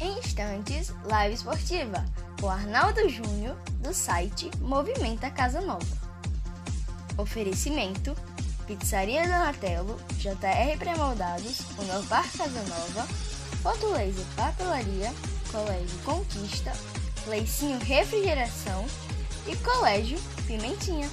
Em instantes, live esportiva, com Arnaldo Júnior, do site Movimenta Casa Nova. Oferecimento: Pizzaria Donatello, JR Premoldados, Unopar Casa Nova, Foto Laser Papelaria, Colégio Conquista, Leicinho Refrigeração e Colégio Pimentinha.